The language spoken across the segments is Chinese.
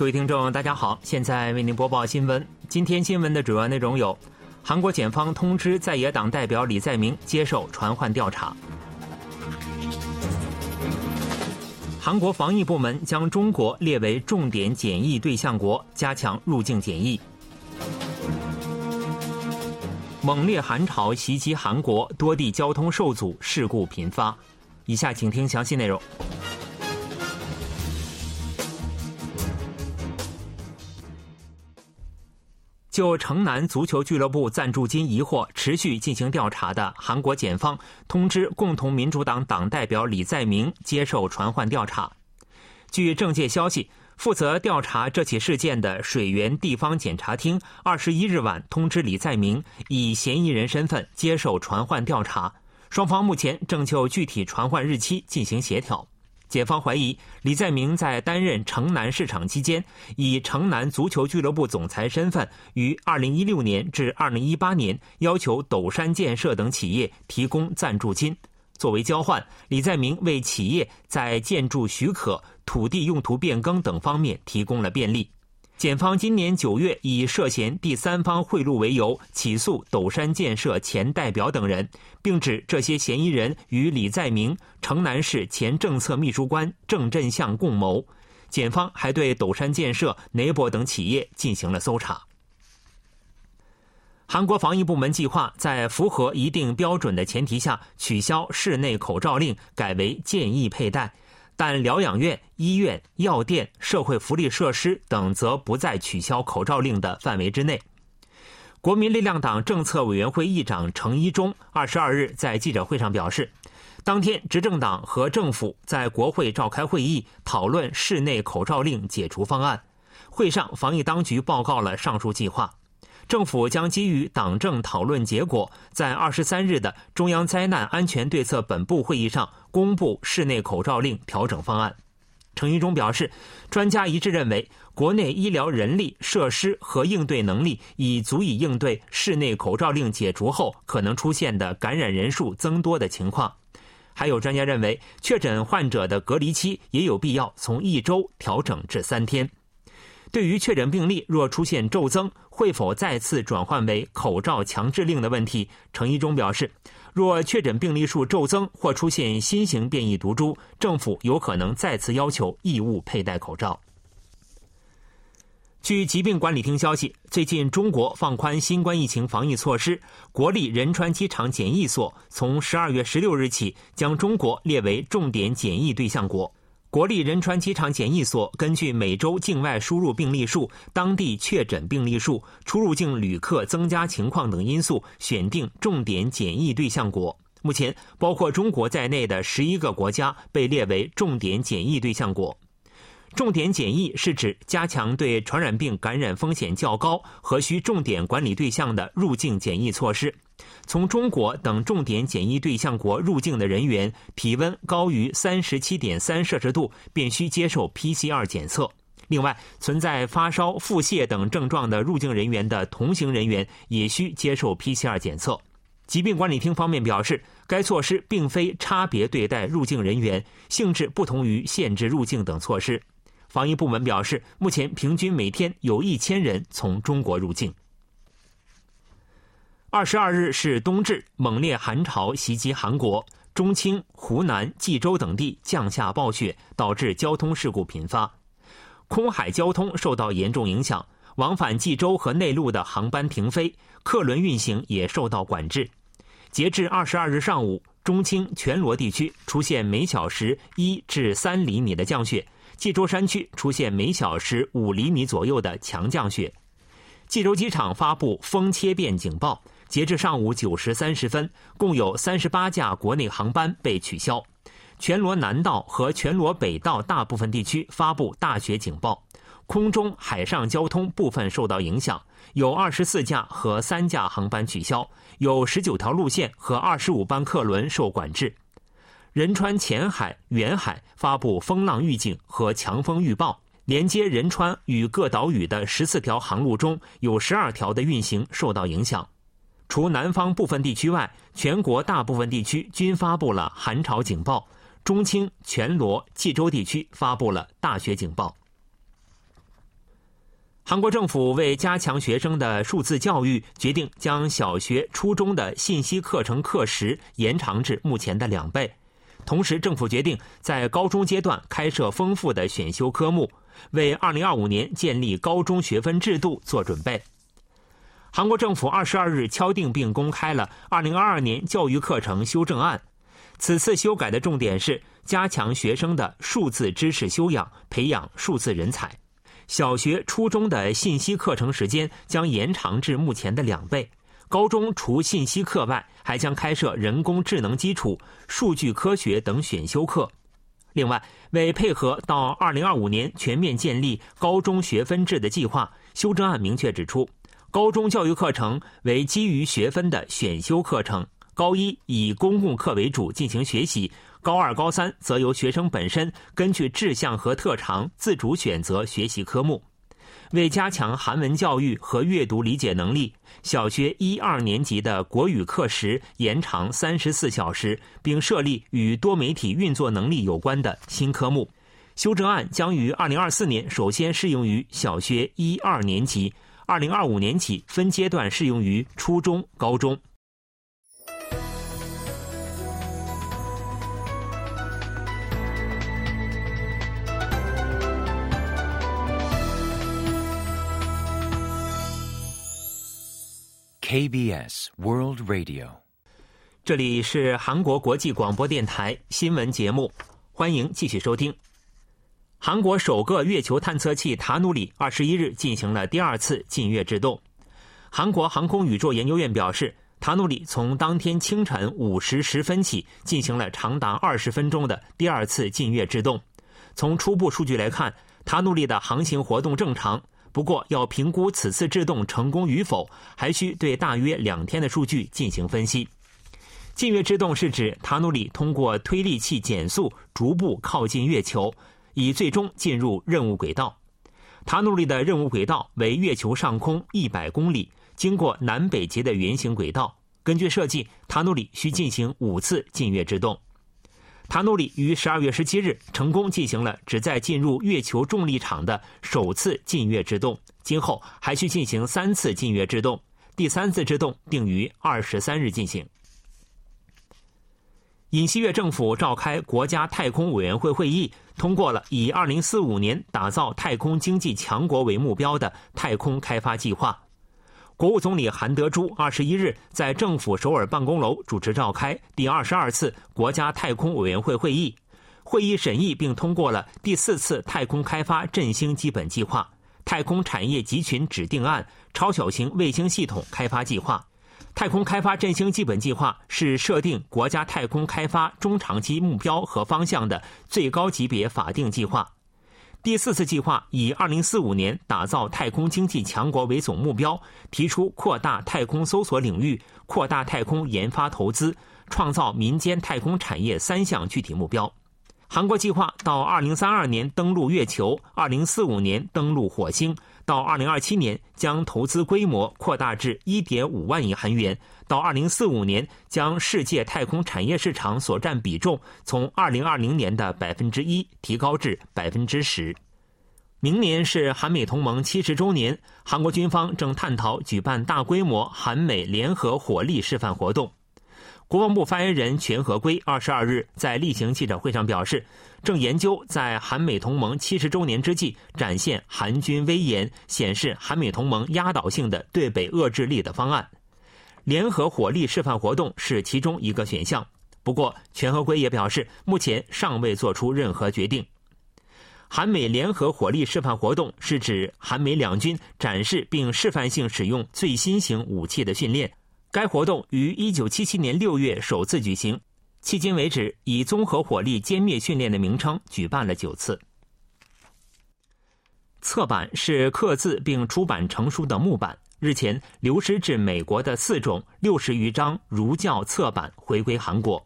各位听众，大家好，现在为您播报新闻。今天新闻的主要内容有：韩国检方通知在野党代表李在明接受传唤调查；韩国防疫部门将中国列为重点检疫对象国，加强入境检疫；猛烈寒潮袭击韩国，多地交通受阻，事故频发。以下请听详细内容。就城南足球俱乐部赞助金疑惑持续进行调查的韩国检方通知共同民主党党代表李在明接受传唤调查。据政界消息，负责调查这起事件的水源地方检察厅二十一日晚通知李在明以嫌疑人身份接受传唤调查，双方目前正就具体传唤日期进行协调。检方怀疑李在明在担任城南市场期间，以城南足球俱乐部总裁身份，于2016年至2018年要求斗山建设等企业提供赞助金。作为交换，李在明为企业在建筑许可、土地用途变更等方面提供了便利。检方今年九月以涉嫌第三方贿赂为由起诉斗山建设前代表等人，并指这些嫌疑人与李在明、城南市前政策秘书官郑振相共谋。检方还对斗山建设、雷博等企业进行了搜查。韩国防疫部门计划在符合一定标准的前提下取消室内口罩令，改为建议佩戴。但疗养院、医院、药店、社会福利设施等则不在取消口罩令的范围之内。国民力量党政策委员会议长程一中二十二日在记者会上表示，当天执政党和政府在国会召开会议，讨论室内口罩令解除方案。会上，防疫当局报告了上述计划。政府将基于党政讨论结果，在二十三日的中央灾难安全对策本部会议上公布室内口罩令调整方案。程一中表示，专家一致认为，国内医疗人力、设施和应对能力已足以应对室内口罩令解除后可能出现的感染人数增多的情况。还有专家认为，确诊患者的隔离期也有必要从一周调整至三天。对于确诊病例若出现骤增，会否再次转换为口罩强制令的问题？程一中表示，若确诊病例数骤增或出现新型变异毒株，政府有可能再次要求义务佩戴口罩。据疾病管理厅消息，最近中国放宽新冠疫情防疫措施，国立仁川机场检疫所从十二月十六日起将中国列为重点检疫对象国。国立仁川机场检疫所根据每周境外输入病例数、当地确诊病例数、出入境旅客增加情况等因素，选定重点检疫对象国。目前，包括中国在内的十一个国家被列为重点检疫对象国。重点检疫是指加强对传染病感染风险较高和需重点管理对象的入境检疫措施。从中国等重点检疫对象国入境的人员，体温高于三十七点三摄氏度，便需接受 PCR 检测。另外，存在发烧、腹泻等症状的入境人员的同行人员也需接受 PCR 检测。疾病管理厅方面表示，该措施并非差别对待入境人员，性质不同于限制入境等措施。防疫部门表示，目前平均每天有一千人从中国入境。二十二日是冬至，猛烈寒潮袭击韩国，中青、湖南、济州等地降下暴雪，导致交通事故频发，空海交通受到严重影响，往返济州和内陆的航班停飞，客轮运行也受到管制。截至二十二日上午，中青全罗地区出现每小时一至三厘米的降雪，济州山区出现每小时五厘米左右的强降雪。济州机场发布风切变警报。截至上午九时三十分，共有三十八架国内航班被取消。全罗南道和全罗北道大部分地区发布大雪警报，空中、海上交通部分受到影响，有二十四架和三架航班取消，有十九条路线和二十五班客轮受管制。仁川前海、远海发布风浪预警和强风预报，连接仁川与各岛屿的十四条航路中有十二条的运行受到影响。除南方部分地区外，全国大部分地区均发布了寒潮警报。中青、全罗、济州地区发布了大雪警报。韩国政府为加强学生的数字教育，决定将小学、初中的信息课程课时延长至目前的两倍。同时，政府决定在高中阶段开设丰富的选修科目，为2025年建立高中学分制度做准备。韩国政府二十二日敲定并公开了2022年教育课程修正案。此次修改的重点是加强学生的数字知识修养，培养数字人才。小学、初中的信息课程时间将延长至目前的两倍。高中除信息课外，还将开设人工智能基础、数据科学等选修课。另外，为配合到2025年全面建立高中学分制的计划，修正案明确指出，高中教育课程为基于学分的选修课程，高一以公共课为主进行学习，高二、高三则由学生本身根据志向和特长自主选择学习科目。为加强韩文教育和阅读理解能力，小学一二年级的国语课时延长三十四小时，并设立与多媒体运作能力有关的新科目。修正案将于二零二四年首先适用于小学一二年级，二零二五年起分阶段适用于初中、高中。KBS World Radio，这里是韩国国际广播电台新闻节目，欢迎继续收听。韩国首个月球探测器塔努里二十一日进行了第二次近月制动。韩国航空宇宙研究院表示，塔努里从当天清晨五时十分起进行了长达二十分钟的第二次近月制动。从初步数据来看，塔努里的航行活动正常。不过，要评估此次制动成功与否，还需对大约两天的数据进行分析。近月制动是指塔努里通过推力器减速，逐步靠近月球，以最终进入任务轨道。塔努里的任务轨道为月球上空一百公里，经过南北极的圆形轨道。根据设计，塔努里需进行五次近月制动。塔努里于十二月十七日成功进行了旨在进入月球重力场的首次近月制动，今后还需进行三次近月制动，第三次制动定于二十三日进行。尹锡悦政府召开国家太空委员会会议，通过了以二零四五年打造太空经济强国为目标的太空开发计划。国务总理韩德洙二十一日在政府首尔办公楼主持召开第二十二次国家太空委员会会议，会议审议并通过了第四次太空开发振兴基本计划、太空产业集群指定案、超小型卫星系统开发计划。太空开发振兴基本计划是设定国家太空开发中长期目标和方向的最高级别法定计划。第四次计划以二零四五年打造太空经济强国为总目标，提出扩大太空搜索领域、扩大太空研发投资、创造民间太空产业三项具体目标。韩国计划到二零三二年登陆月球，二零四五年登陆火星，到二零二七年将投资规模扩大至一点五万亿韩元，到二零四五年将世界太空产业市场所占比重从二零二零年的百分之一提高至百分之十。明年是韩美同盟七十周年，韩国军方正探讨举办大规模韩美联合火力示范活动。国防部发言人全和圭二十二日在例行记者会上表示，正研究在韩美同盟七十周年之际展现韩军威严、显示韩美同盟压倒性的对北遏制力的方案。联合火力示范活动是其中一个选项。不过，全和圭也表示，目前尚未做出任何决定。韩美联合火力示范活动是指韩美两军展示并示范性使用最新型武器的训练。该活动于1977年6月首次举行，迄今为止以综合火力歼灭训练的名称举办了九次。侧板是刻字并出版成书的木板，日前流失至美国的四种六十余张儒教侧板回归韩国，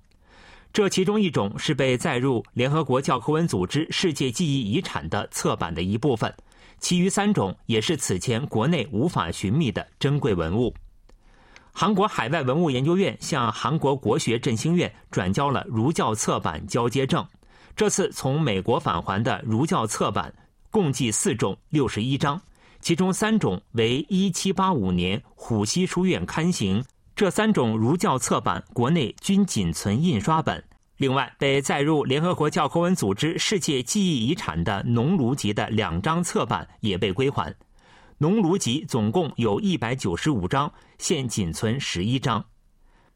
这其中一种是被载入联合国教科文组织世界记忆遗产的侧板的一部分，其余三种也是此前国内无法寻觅的珍贵文物。韩国海外文物研究院向韩国国学振兴院转交了儒教侧版交接证。这次从美国返还的儒教侧版共计四种六十一张，其中三种为1785年虎溪书院刊行，这三种儒教册版国内均仅存印刷本。另外，被载入联合国教科文组织世界记忆遗产的《农奴集》的两张册版也被归还。《农炉集》总共有一百九十五章，现仅存十一章。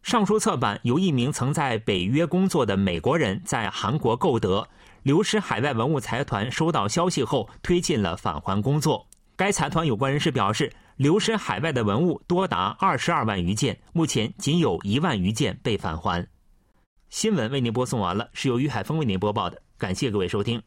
上述册版由一名曾在北约工作的美国人在韩国购得，流失海外文物财团收到消息后推进了返还工作。该财团有关人士表示，流失海外的文物多达二十二万余件，目前仅有一万余件被返还。新闻为您播送完了，是由于海峰为您播报的，感谢各位收听。